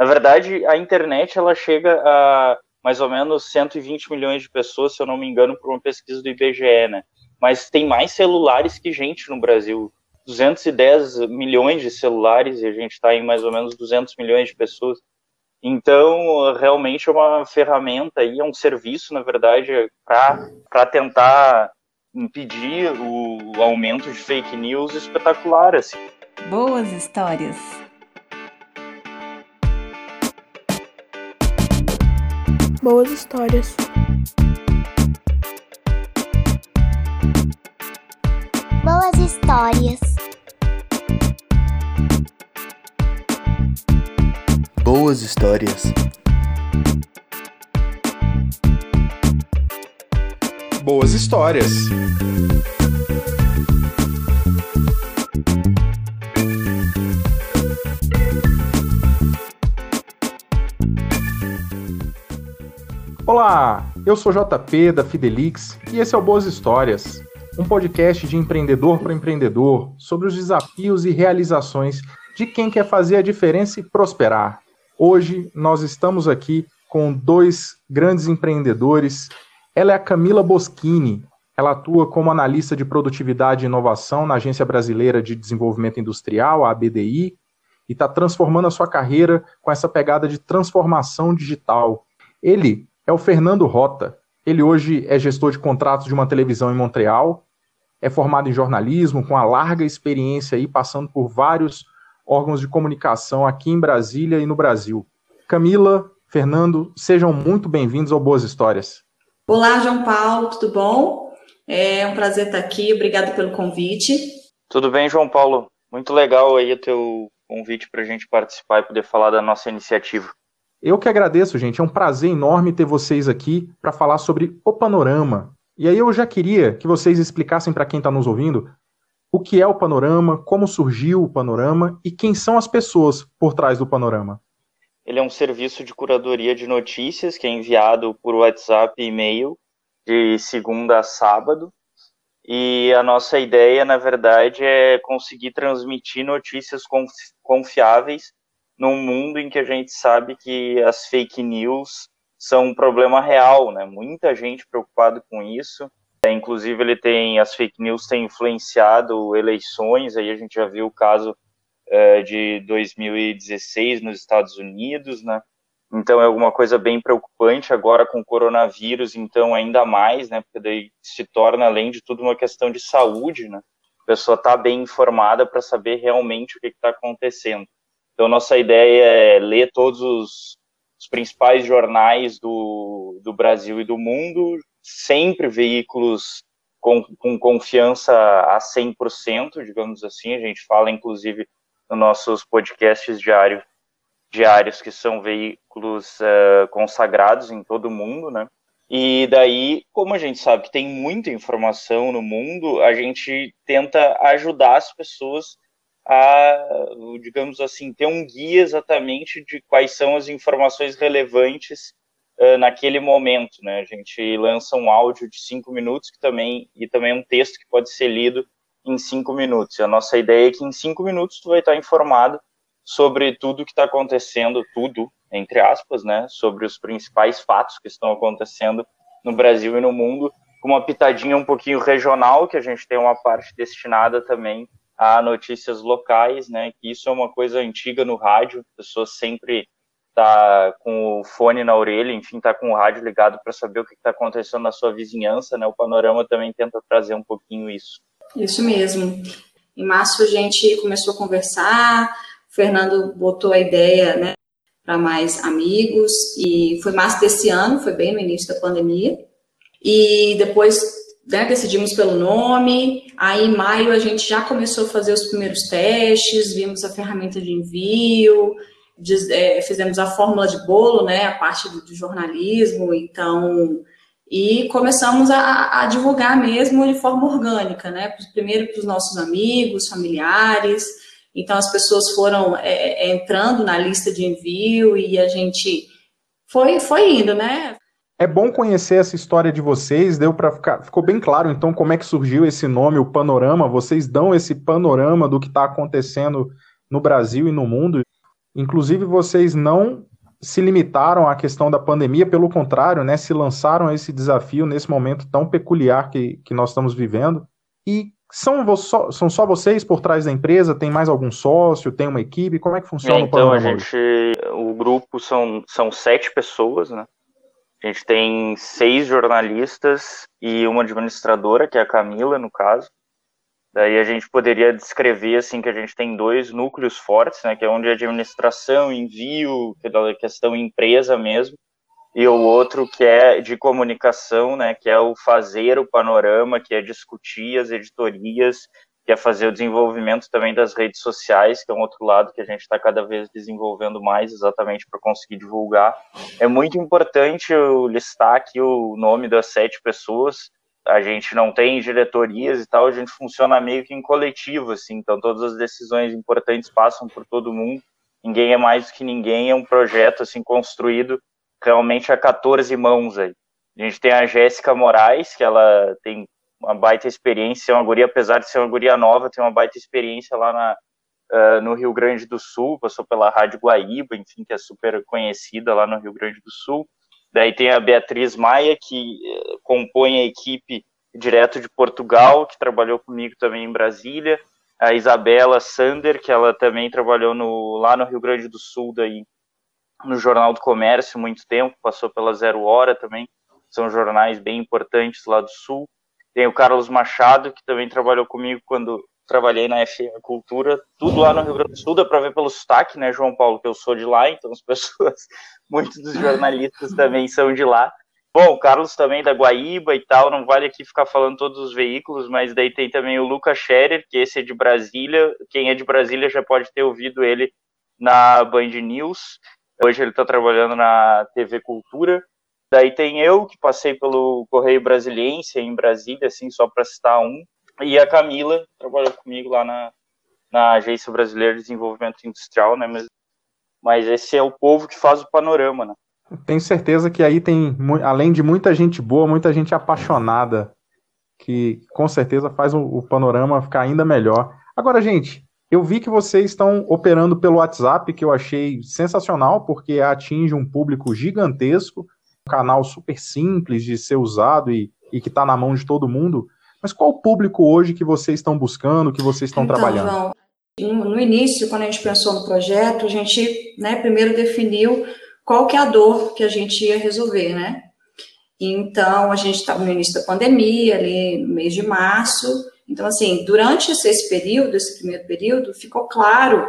Na verdade, a internet ela chega a mais ou menos 120 milhões de pessoas, se eu não me engano, por uma pesquisa do IBGE, né? Mas tem mais celulares que gente no Brasil. 210 milhões de celulares e a gente está em mais ou menos 200 milhões de pessoas. Então, realmente é uma ferramenta e é um serviço, na verdade, para tentar impedir o aumento de fake news espetacular. Assim. Boas histórias. Boas histórias. Boas histórias. Boas histórias. Boas histórias. Eu sou JP da Fidelix e esse é o Boas Histórias, um podcast de empreendedor para empreendedor sobre os desafios e realizações de quem quer fazer a diferença e prosperar. Hoje nós estamos aqui com dois grandes empreendedores. Ela é a Camila Boschini. Ela atua como analista de produtividade e inovação na Agência Brasileira de Desenvolvimento Industrial, a ABDI, e está transformando a sua carreira com essa pegada de transformação digital. Ele é o Fernando Rota. Ele hoje é gestor de contratos de uma televisão em Montreal, é formado em jornalismo, com a larga experiência aí, passando por vários órgãos de comunicação aqui em Brasília e no Brasil. Camila, Fernando, sejam muito bem-vindos ao Boas Histórias. Olá, João Paulo, tudo bom? É um prazer estar aqui, obrigado pelo convite. Tudo bem, João Paulo? Muito legal aí o teu convite para a gente participar e poder falar da nossa iniciativa. Eu que agradeço, gente. É um prazer enorme ter vocês aqui para falar sobre o panorama. E aí eu já queria que vocês explicassem para quem está nos ouvindo o que é o panorama, como surgiu o panorama e quem são as pessoas por trás do panorama. Ele é um serviço de curadoria de notícias que é enviado por WhatsApp e e-mail de segunda a sábado. E a nossa ideia, na verdade, é conseguir transmitir notícias confiáveis num mundo em que a gente sabe que as fake news são um problema real, né? Muita gente preocupada com isso. É, inclusive, ele tem as fake news têm influenciado eleições. Aí a gente já viu o caso é, de 2016 nos Estados Unidos, né? Então é alguma coisa bem preocupante agora com o coronavírus, então ainda mais, né? Porque daí se torna além de tudo uma questão de saúde, né? A pessoa está bem informada para saber realmente o que está acontecendo. Então, nossa ideia é ler todos os, os principais jornais do, do Brasil e do mundo, sempre veículos com, com confiança a 100%, digamos assim. A gente fala, inclusive, nos nossos podcasts diário, diários, que são veículos uh, consagrados em todo o mundo, né? E daí, como a gente sabe que tem muita informação no mundo, a gente tenta ajudar as pessoas a, digamos assim, ter um guia exatamente de quais são as informações relevantes uh, naquele momento, né? A gente lança um áudio de cinco minutos que também e também um texto que pode ser lido em cinco minutos. E a nossa ideia é que em cinco minutos tu vai estar informado sobre tudo que está acontecendo, tudo entre aspas, né? Sobre os principais fatos que estão acontecendo no Brasil e no mundo, com uma pitadinha um pouquinho regional que a gente tem uma parte destinada também a notícias locais, né? Que isso é uma coisa antiga no rádio, a pessoa sempre tá com o fone na orelha, enfim, tá com o rádio ligado para saber o que está acontecendo na sua vizinhança, né? O panorama também tenta trazer um pouquinho isso. Isso mesmo. Em março a gente começou a conversar, o Fernando botou a ideia, né, para mais amigos e foi março desse ano, foi bem no início da pandemia. E depois né, decidimos pelo nome, aí em maio a gente já começou a fazer os primeiros testes, vimos a ferramenta de envio, é, fizemos a fórmula de bolo, né, a parte do, do jornalismo, então, e começamos a, a, divulgar mesmo de forma orgânica, né, primeiro para os nossos amigos, familiares, então as pessoas foram é, é, entrando na lista de envio e a gente foi, foi indo, né, é bom conhecer essa história de vocês, deu para ficar, ficou bem claro então como é que surgiu esse nome, o panorama. Vocês dão esse panorama do que está acontecendo no Brasil e no mundo. Inclusive, vocês não se limitaram à questão da pandemia, pelo contrário, né, se lançaram a esse desafio nesse momento tão peculiar que, que nós estamos vivendo. E são, são só vocês por trás da empresa? Tem mais algum sócio? Tem uma equipe? Como é que funciona é, então, o Então, a gente, o grupo são, são sete pessoas, né? A gente tem seis jornalistas e uma administradora, que é a Camila, no caso. Daí a gente poderia descrever assim que a gente tem dois núcleos fortes, né, que é onde a administração, envio, é questão empresa mesmo, e o outro que é de comunicação, né, que é o fazer o panorama, que é discutir as editorias, que é fazer o desenvolvimento também das redes sociais, que é um outro lado que a gente está cada vez desenvolvendo mais, exatamente para conseguir divulgar. É muito importante eu listar aqui o nome das sete pessoas. A gente não tem diretorias e tal, a gente funciona meio que em coletivo, assim, então todas as decisões importantes passam por todo mundo. Ninguém é mais do que ninguém, é um projeto assim construído realmente a 14 mãos aí. A gente tem a Jéssica Moraes, que ela tem uma baita experiência, é uma guria, apesar de ser uma guria nova, tem uma baita experiência lá na, uh, no Rio Grande do Sul, passou pela Rádio Guaíba, enfim, que é super conhecida lá no Rio Grande do Sul. Daí tem a Beatriz Maia, que uh, compõe a equipe direto de Portugal, que trabalhou comigo também em Brasília. A Isabela Sander, que ela também trabalhou no, lá no Rio Grande do Sul, daí, no Jornal do Comércio muito tempo, passou pela Zero Hora também, são jornais bem importantes lá do Sul. Tem o Carlos Machado, que também trabalhou comigo quando trabalhei na FM Cultura, tudo lá no Rio Grande do Sul, dá para ver pelo sotaque, né, João Paulo, que eu sou de lá, então as pessoas, muitos dos jornalistas também são de lá. Bom, o Carlos também da Guaíba e tal, não vale aqui ficar falando todos os veículos, mas daí tem também o Lucas Scherer, que esse é de Brasília, quem é de Brasília já pode ter ouvido ele na Band News, hoje ele está trabalhando na TV Cultura, Daí tem eu, que passei pelo Correio Brasiliense em Brasília, assim, só para citar um. E a Camila, que trabalhou comigo lá na, na Agência Brasileira de Desenvolvimento Industrial, né? Mas, mas esse é o povo que faz o panorama, né? Tenho certeza que aí tem, além de muita gente boa, muita gente apaixonada, que com certeza faz o, o panorama ficar ainda melhor. Agora, gente, eu vi que vocês estão operando pelo WhatsApp, que eu achei sensacional, porque atinge um público gigantesco canal super simples de ser usado e, e que está na mão de todo mundo. Mas qual o público hoje que vocês estão buscando, que vocês estão então, trabalhando? João, no início, quando a gente pensou no projeto, a gente né, primeiro definiu qual que é a dor que a gente ia resolver, né? Então, a gente estava no início da pandemia, ali no mês de março. Então, assim, durante esse período, esse primeiro período, ficou claro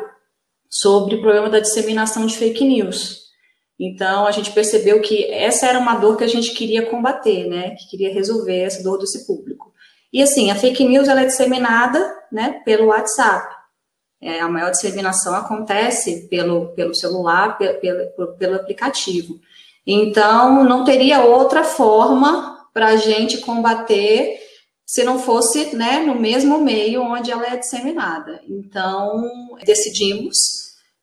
sobre o problema da disseminação de fake news. Então, a gente percebeu que essa era uma dor que a gente queria combater, né? Que queria resolver essa dor desse público. E assim, a fake news ela é disseminada, né, pelo WhatsApp. É, a maior disseminação acontece pelo, pelo celular, pelo, pelo, pelo aplicativo. Então, não teria outra forma para a gente combater se não fosse né, no mesmo meio onde ela é disseminada. Então, decidimos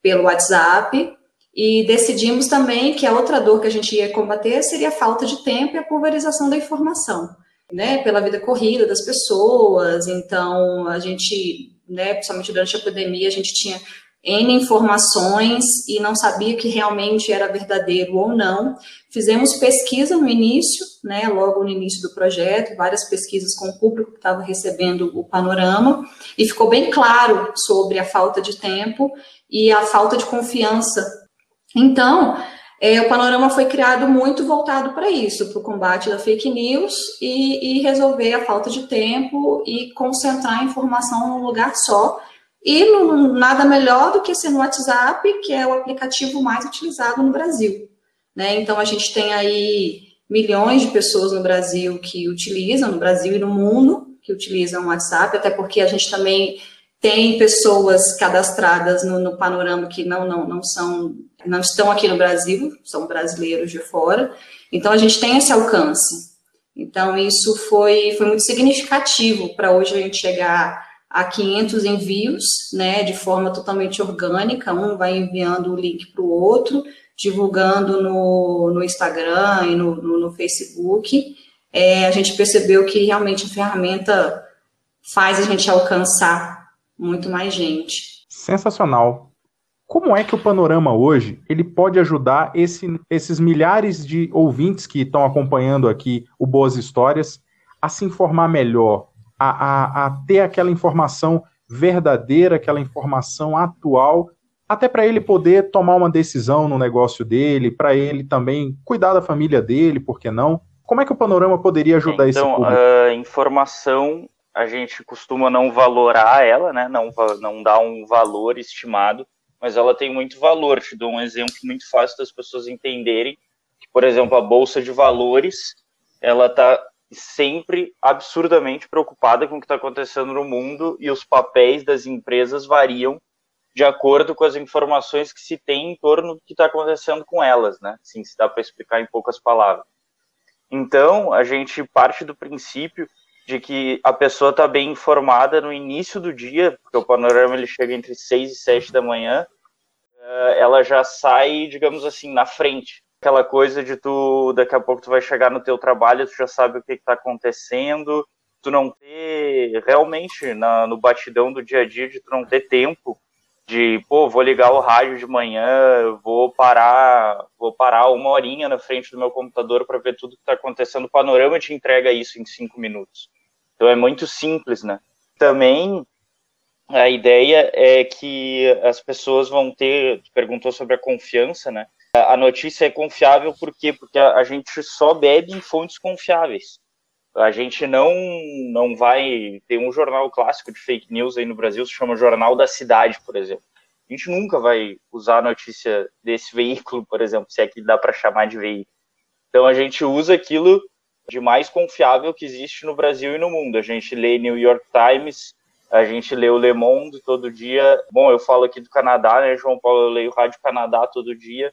pelo WhatsApp e decidimos também que a outra dor que a gente ia combater seria a falta de tempo e a pulverização da informação, né, pela vida corrida das pessoas. Então, a gente, né, principalmente durante a pandemia, a gente tinha N informações e não sabia que realmente era verdadeiro ou não. Fizemos pesquisa no início, né, logo no início do projeto, várias pesquisas com o público que estava recebendo o panorama, e ficou bem claro sobre a falta de tempo e a falta de confiança então, é, o panorama foi criado muito voltado para isso, para o combate da fake news e, e, resolver a falta de tempo e concentrar a informação num lugar só. E no, nada melhor do que ser no WhatsApp, que é o aplicativo mais utilizado no Brasil. Né? Então, a gente tem aí milhões de pessoas no Brasil que utilizam, no Brasil e no mundo, que utilizam o WhatsApp, até porque a gente também tem pessoas cadastradas no, no panorama que não, não, não são não estão aqui no Brasil, são brasileiros de fora. Então, a gente tem esse alcance. Então, isso foi, foi muito significativo para hoje a gente chegar a 500 envios, né, de forma totalmente orgânica, um vai enviando o link para o outro, divulgando no, no Instagram e no, no, no Facebook. É, a gente percebeu que realmente a ferramenta faz a gente alcançar muito mais gente. Sensacional. Como é que o Panorama hoje ele pode ajudar esse, esses milhares de ouvintes que estão acompanhando aqui o Boas Histórias a se informar melhor, a, a, a ter aquela informação verdadeira, aquela informação atual, até para ele poder tomar uma decisão no negócio dele, para ele também cuidar da família dele, por que não? Como é que o Panorama poderia ajudar então, esse público? a informação a gente costuma não valorar ela, né? Não, não dar um valor estimado, mas ela tem muito valor. Te dou um exemplo muito fácil das pessoas entenderem que, por exemplo, a bolsa de valores, ela está sempre absurdamente preocupada com o que está acontecendo no mundo e os papéis das empresas variam de acordo com as informações que se tem em torno do que está acontecendo com elas, né? Sim, se dá para explicar em poucas palavras. Então, a gente parte do princípio de que a pessoa está bem informada no início do dia, porque o panorama ele chega entre 6 e 7 da manhã, eh, ela já sai, digamos assim, na frente. Aquela coisa de tu, daqui a pouco tu vai chegar no teu trabalho, tu já sabe o que está acontecendo, tu não ter, realmente, na, no batidão do dia a dia, de tu não ter tempo de, pô, vou ligar o rádio de manhã, vou parar, vou parar uma horinha na frente do meu computador para ver tudo que está acontecendo. O panorama te entrega isso em cinco minutos. Então é muito simples, né? Também a ideia é que as pessoas vão ter, perguntou sobre a confiança, né? A notícia é confiável por quê? Porque a, gente só bebe em fontes confiáveis. A gente não não vai tem um jornal clássico de fake news aí no Brasil, se chama Jornal da Cidade, por exemplo. A gente nunca vai usar a notícia desse veículo, por exemplo, se é que dá para chamar de veículo. Então a gente usa aquilo de mais confiável que existe no Brasil e no mundo. A gente lê New York Times, a gente lê o Le Monde todo dia. Bom, eu falo aqui do Canadá, né, João Paulo? Eu leio Rádio Canadá todo dia.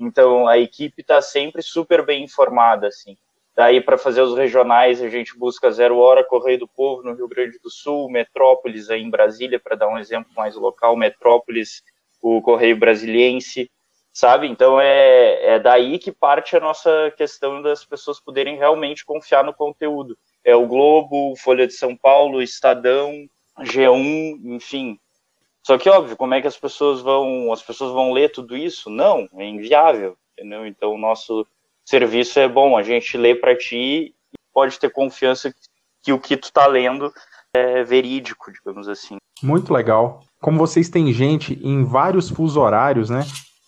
Então a equipe está sempre super bem informada, assim. Daí, para fazer os regionais, a gente busca Zero Hora, Correio do Povo no Rio Grande do Sul, Metrópolis aí em Brasília, para dar um exemplo mais local, Metrópolis, o Correio Brasiliense, sabe? Então é, é daí que parte a nossa questão das pessoas poderem realmente confiar no conteúdo. É o Globo, Folha de São Paulo, Estadão, G1, enfim. Só que, óbvio, como é que as pessoas vão, as pessoas vão ler tudo isso? Não, é inviável, entendeu? Então, o nosso serviço é bom, a gente lê para ti e pode ter confiança que o que tu tá lendo é verídico, digamos assim. Muito legal. Como vocês têm gente em vários fusos horários, né?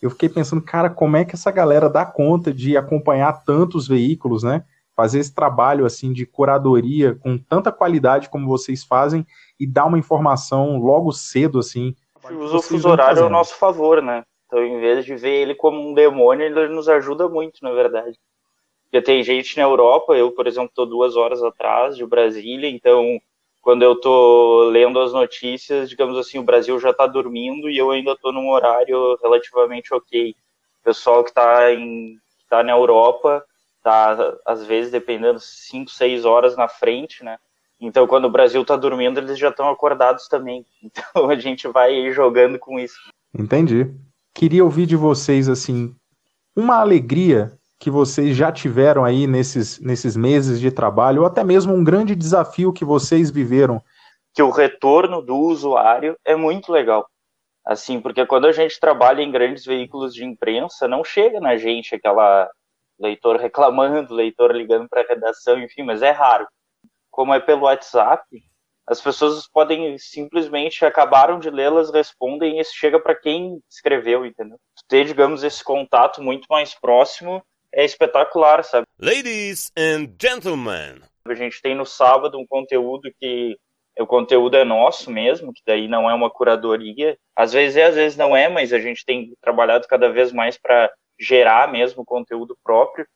Eu fiquei pensando, cara, como é que essa galera dá conta de acompanhar tantos veículos, né? Fazer esse trabalho assim de curadoria com tanta qualidade como vocês fazem e dar uma informação logo cedo assim. Usa o fuso horário ao nosso favor, né? Então, em vez de ver ele como um demônio, ele nos ajuda muito, na verdade. Porque tem gente na Europa, eu, por exemplo, estou duas horas atrás de Brasília, então, quando eu estou lendo as notícias, digamos assim, o Brasil já está dormindo e eu ainda estou num horário relativamente ok. O pessoal que está tá na Europa está, às vezes, dependendo, 5, 6 horas na frente, né? Então, quando o Brasil está dormindo, eles já estão acordados também. Então, a gente vai jogando com isso. Entendi queria ouvir de vocês assim uma alegria que vocês já tiveram aí nesses, nesses meses de trabalho, ou até mesmo um grande desafio que vocês viveram. Que o retorno do usuário é muito legal. Assim, porque quando a gente trabalha em grandes veículos de imprensa, não chega na gente aquela leitor reclamando, leitor ligando para a redação, enfim, mas é raro. Como é pelo WhatsApp, as pessoas podem simplesmente acabaram de lê-las, respondem e isso chega para quem escreveu, entendeu? Ter, digamos, esse contato muito mais próximo é espetacular, sabe? Ladies and gentlemen. A gente tem no sábado um conteúdo que o conteúdo é nosso mesmo, que daí não é uma curadoria. Às vezes é, às vezes não é, mas a gente tem trabalhado cada vez mais para gerar mesmo conteúdo próprio.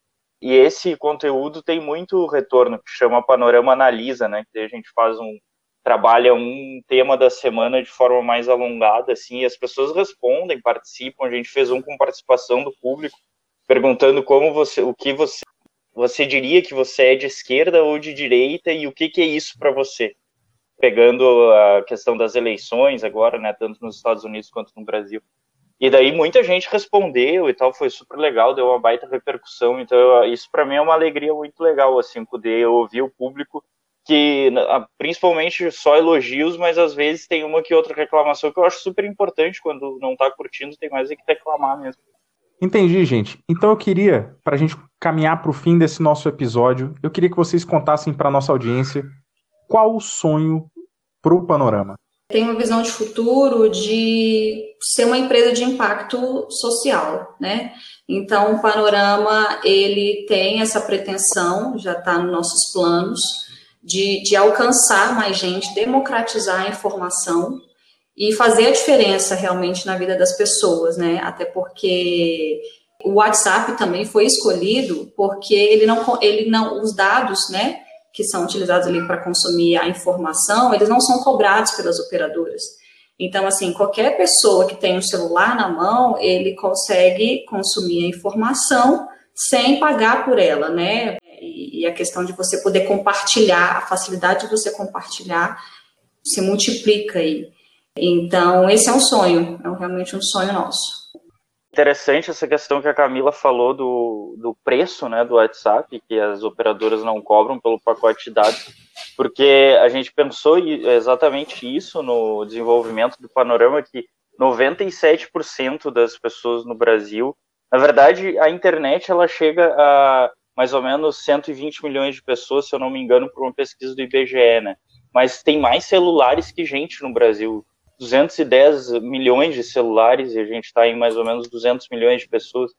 E esse conteúdo tem muito retorno, que chama Panorama Analisa, né? Que a gente faz um, trabalha um tema da semana de forma mais alongada, assim, e as pessoas respondem, participam. A gente fez um com participação do público, perguntando como você, o que você, você diria que você é de esquerda ou de direita e o que, que é isso para você. Pegando a questão das eleições agora, né, tanto nos Estados Unidos quanto no Brasil. E daí muita gente respondeu e tal, foi super legal, deu uma baita repercussão. Então isso para mim é uma alegria muito legal, assim, poder ouvir o público que principalmente só elogios, mas às vezes tem uma que outra reclamação que eu acho super importante quando não tá curtindo, tem mais é que reclamar mesmo. Entendi, gente. Então eu queria, para a gente caminhar para o fim desse nosso episódio, eu queria que vocês contassem para nossa audiência qual o sonho para o Panorama. Tem uma visão de futuro de ser uma empresa de impacto social, né? Então, o Panorama, ele tem essa pretensão, já está nos nossos planos, de, de alcançar mais gente, democratizar a informação e fazer a diferença realmente na vida das pessoas, né? Até porque o WhatsApp também foi escolhido porque ele não, ele não, os dados, né, que são utilizados ali para consumir a informação, eles não são cobrados pelas operadoras. Então, assim, qualquer pessoa que tem um celular na mão, ele consegue consumir a informação sem pagar por ela, né? E a questão de você poder compartilhar, a facilidade de você compartilhar se multiplica aí. Então, esse é um sonho, é realmente um sonho nosso. Interessante essa questão que a Camila falou do, do preço né, do WhatsApp, que as operadoras não cobram pelo pacote de dados, porque a gente pensou exatamente isso no desenvolvimento do panorama, que 97% das pessoas no Brasil, na verdade, a internet ela chega a mais ou menos 120 milhões de pessoas, se eu não me engano, por uma pesquisa do IBGE, né? Mas tem mais celulares que gente no Brasil. 210 milhões de celulares e a gente está em mais ou menos 200 milhões de pessoas.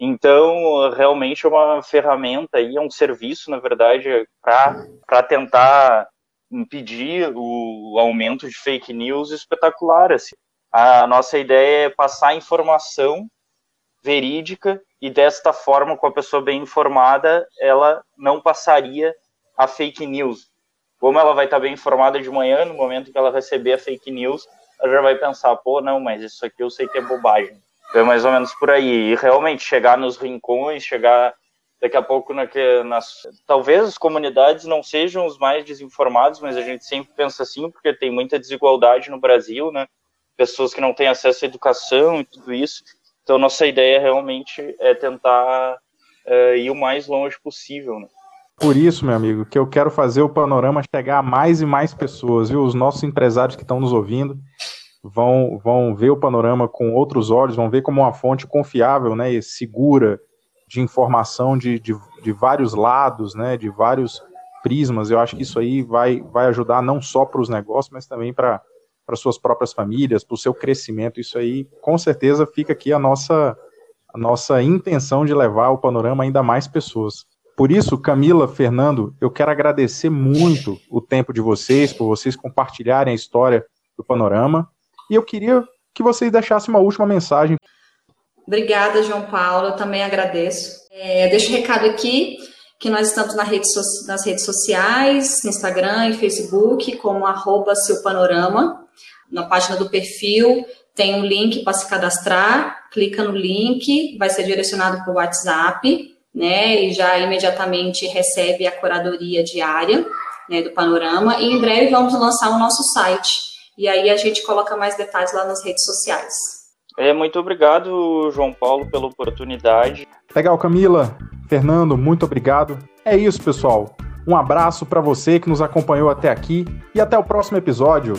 Então, realmente é uma ferramenta e é um serviço, na verdade, para tentar impedir o aumento de fake news espetacular. Assim. A nossa ideia é passar informação verídica e desta forma, com a pessoa bem informada, ela não passaria a fake news. Como ela vai estar bem informada de manhã, no momento que ela receber a fake news, ela já vai pensar, pô, não, mas isso aqui eu sei que é bobagem. Então, é mais ou menos por aí. E realmente chegar nos rincões, chegar daqui a pouco na, nas. Talvez as comunidades não sejam os mais desinformados, mas a gente sempre pensa assim, porque tem muita desigualdade no Brasil, né? Pessoas que não têm acesso à educação e tudo isso. Então, nossa ideia realmente é tentar é, ir o mais longe possível. Né? Por isso, meu amigo, que eu quero fazer o panorama chegar a mais e mais pessoas, viu? Os nossos empresários que estão nos ouvindo vão, vão ver o panorama com outros olhos, vão ver como uma fonte confiável né, e segura de informação de, de, de vários lados, né, de vários prismas. Eu acho que isso aí vai, vai ajudar não só para os negócios, mas também para para suas próprias famílias, para o seu crescimento. Isso aí, com certeza, fica aqui a nossa, a nossa intenção de levar o panorama ainda mais pessoas. Por isso, Camila, Fernando, eu quero agradecer muito o tempo de vocês, por vocês compartilharem a história do panorama. E eu queria que vocês deixassem uma última mensagem. Obrigada, João Paulo. Eu também agradeço. É, deixo um recado aqui que nós estamos na rede nas redes sociais, Instagram e Facebook, como arroba seu panorama na página do perfil tem um link para se cadastrar, clica no link, vai ser direcionado para o WhatsApp, né, e já imediatamente recebe a curadoria diária, né, do panorama, e em breve vamos lançar o nosso site, e aí a gente coloca mais detalhes lá nas redes sociais. É, muito obrigado, João Paulo, pela oportunidade. Legal, Camila, Fernando, muito obrigado. É isso, pessoal. Um abraço para você que nos acompanhou até aqui e até o próximo episódio.